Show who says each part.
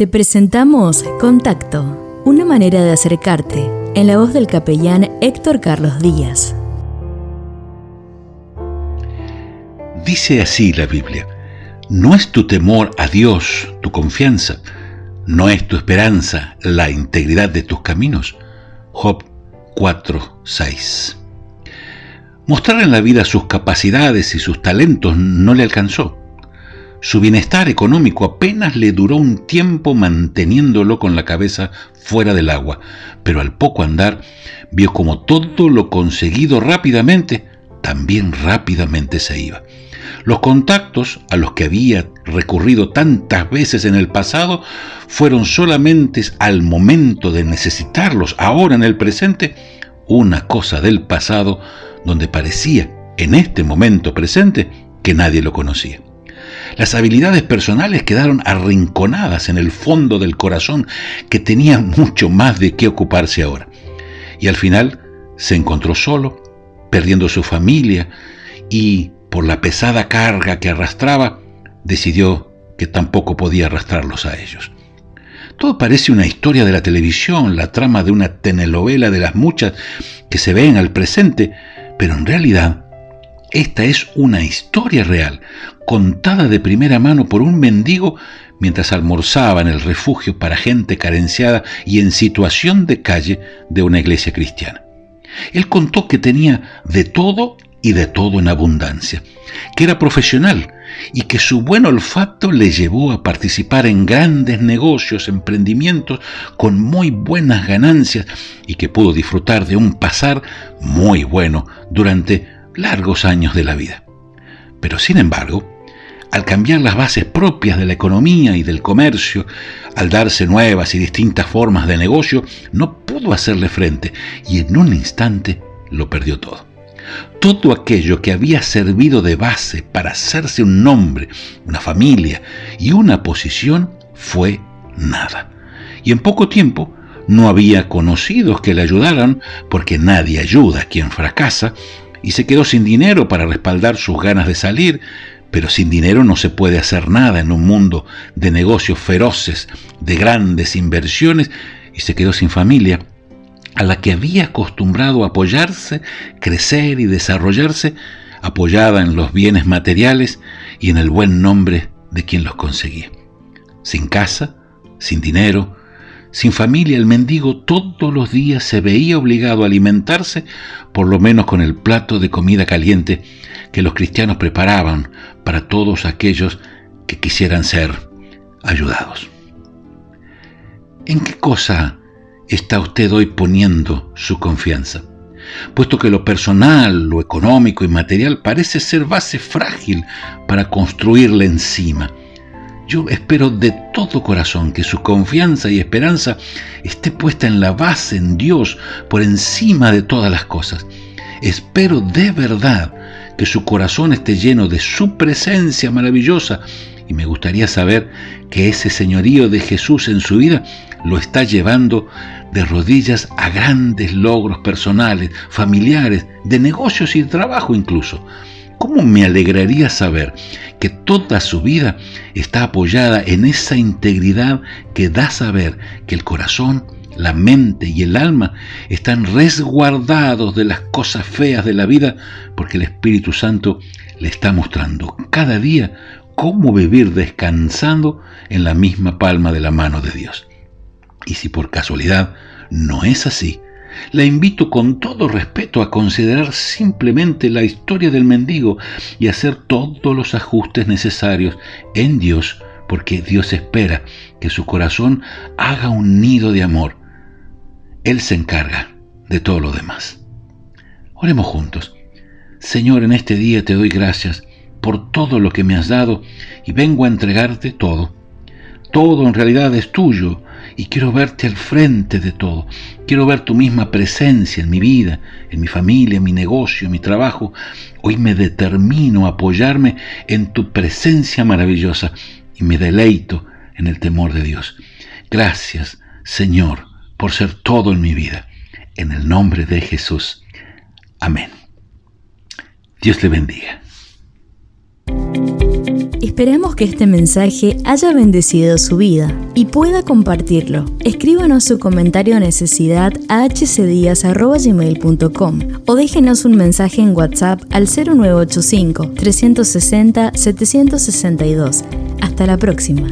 Speaker 1: Te presentamos Contacto, una manera de acercarte, en la voz del capellán Héctor Carlos Díaz.
Speaker 2: Dice así la Biblia, no es tu temor a Dios tu confianza, no es tu esperanza la integridad de tus caminos. Job 4:6. Mostrar en la vida sus capacidades y sus talentos no le alcanzó. Su bienestar económico apenas le duró un tiempo manteniéndolo con la cabeza fuera del agua, pero al poco andar vio como todo lo conseguido rápidamente también rápidamente se iba. Los contactos a los que había recurrido tantas veces en el pasado fueron solamente al momento de necesitarlos, ahora en el presente, una cosa del pasado donde parecía, en este momento presente, que nadie lo conocía. Las habilidades personales quedaron arrinconadas en el fondo del corazón que tenía mucho más de qué ocuparse ahora. Y al final se encontró solo, perdiendo su familia y por la pesada carga que arrastraba, decidió que tampoco podía arrastrarlos a ellos. Todo parece una historia de la televisión, la trama de una telenovela de las muchas que se ven al presente, pero en realidad esta es una historia real, contada de primera mano por un mendigo mientras almorzaba en el refugio para gente carenciada y en situación de calle de una iglesia cristiana. Él contó que tenía de todo y de todo en abundancia, que era profesional y que su buen olfato le llevó a participar en grandes negocios, emprendimientos con muy buenas ganancias y que pudo disfrutar de un pasar muy bueno durante largos años de la vida. Pero sin embargo, al cambiar las bases propias de la economía y del comercio, al darse nuevas y distintas formas de negocio, no pudo hacerle frente y en un instante lo perdió todo. Todo aquello que había servido de base para hacerse un nombre, una familia y una posición fue nada. Y en poco tiempo no había conocidos que le ayudaran, porque nadie ayuda a quien fracasa, y se quedó sin dinero para respaldar sus ganas de salir, pero sin dinero no se puede hacer nada en un mundo de negocios feroces, de grandes inversiones, y se quedó sin familia, a la que había acostumbrado apoyarse, crecer y desarrollarse, apoyada en los bienes materiales y en el buen nombre de quien los conseguía. Sin casa, sin dinero, sin familia, el mendigo todos los días se veía obligado a alimentarse, por lo menos con el plato de comida caliente que los cristianos preparaban para todos aquellos que quisieran ser ayudados. ¿En qué cosa está usted hoy poniendo su confianza? Puesto que lo personal, lo económico y material parece ser base frágil para construirle encima. Yo espero de todo corazón que su confianza y esperanza esté puesta en la base, en Dios, por encima de todas las cosas. Espero de verdad que su corazón esté lleno de su presencia maravillosa y me gustaría saber que ese señorío de Jesús en su vida lo está llevando de rodillas a grandes logros personales, familiares, de negocios y trabajo incluso. ¿Cómo me alegraría saber que toda su vida está apoyada en esa integridad que da saber que el corazón, la mente y el alma están resguardados de las cosas feas de la vida porque el Espíritu Santo le está mostrando cada día cómo vivir descansando en la misma palma de la mano de Dios. Y si por casualidad no es así, la invito con todo respeto a considerar simplemente la historia del mendigo y hacer todos los ajustes necesarios en Dios, porque Dios espera que su corazón haga un nido de amor. Él se encarga de todo lo demás. Oremos juntos. Señor, en este día te doy gracias por todo lo que me has dado y vengo a entregarte todo. Todo en realidad es tuyo y quiero verte al frente de todo. Quiero ver tu misma presencia en mi vida, en mi familia, en mi negocio, en mi trabajo. Hoy me determino a apoyarme en tu presencia maravillosa y me deleito en el temor de Dios. Gracias, Señor, por ser todo en mi vida. En el nombre de Jesús. Amén. Dios le bendiga.
Speaker 1: Esperamos que este mensaje haya bendecido su vida y pueda compartirlo. Escríbanos su comentario o necesidad a hcdias.gmail.com o déjenos un mensaje en WhatsApp al 0985 360 762. Hasta la próxima.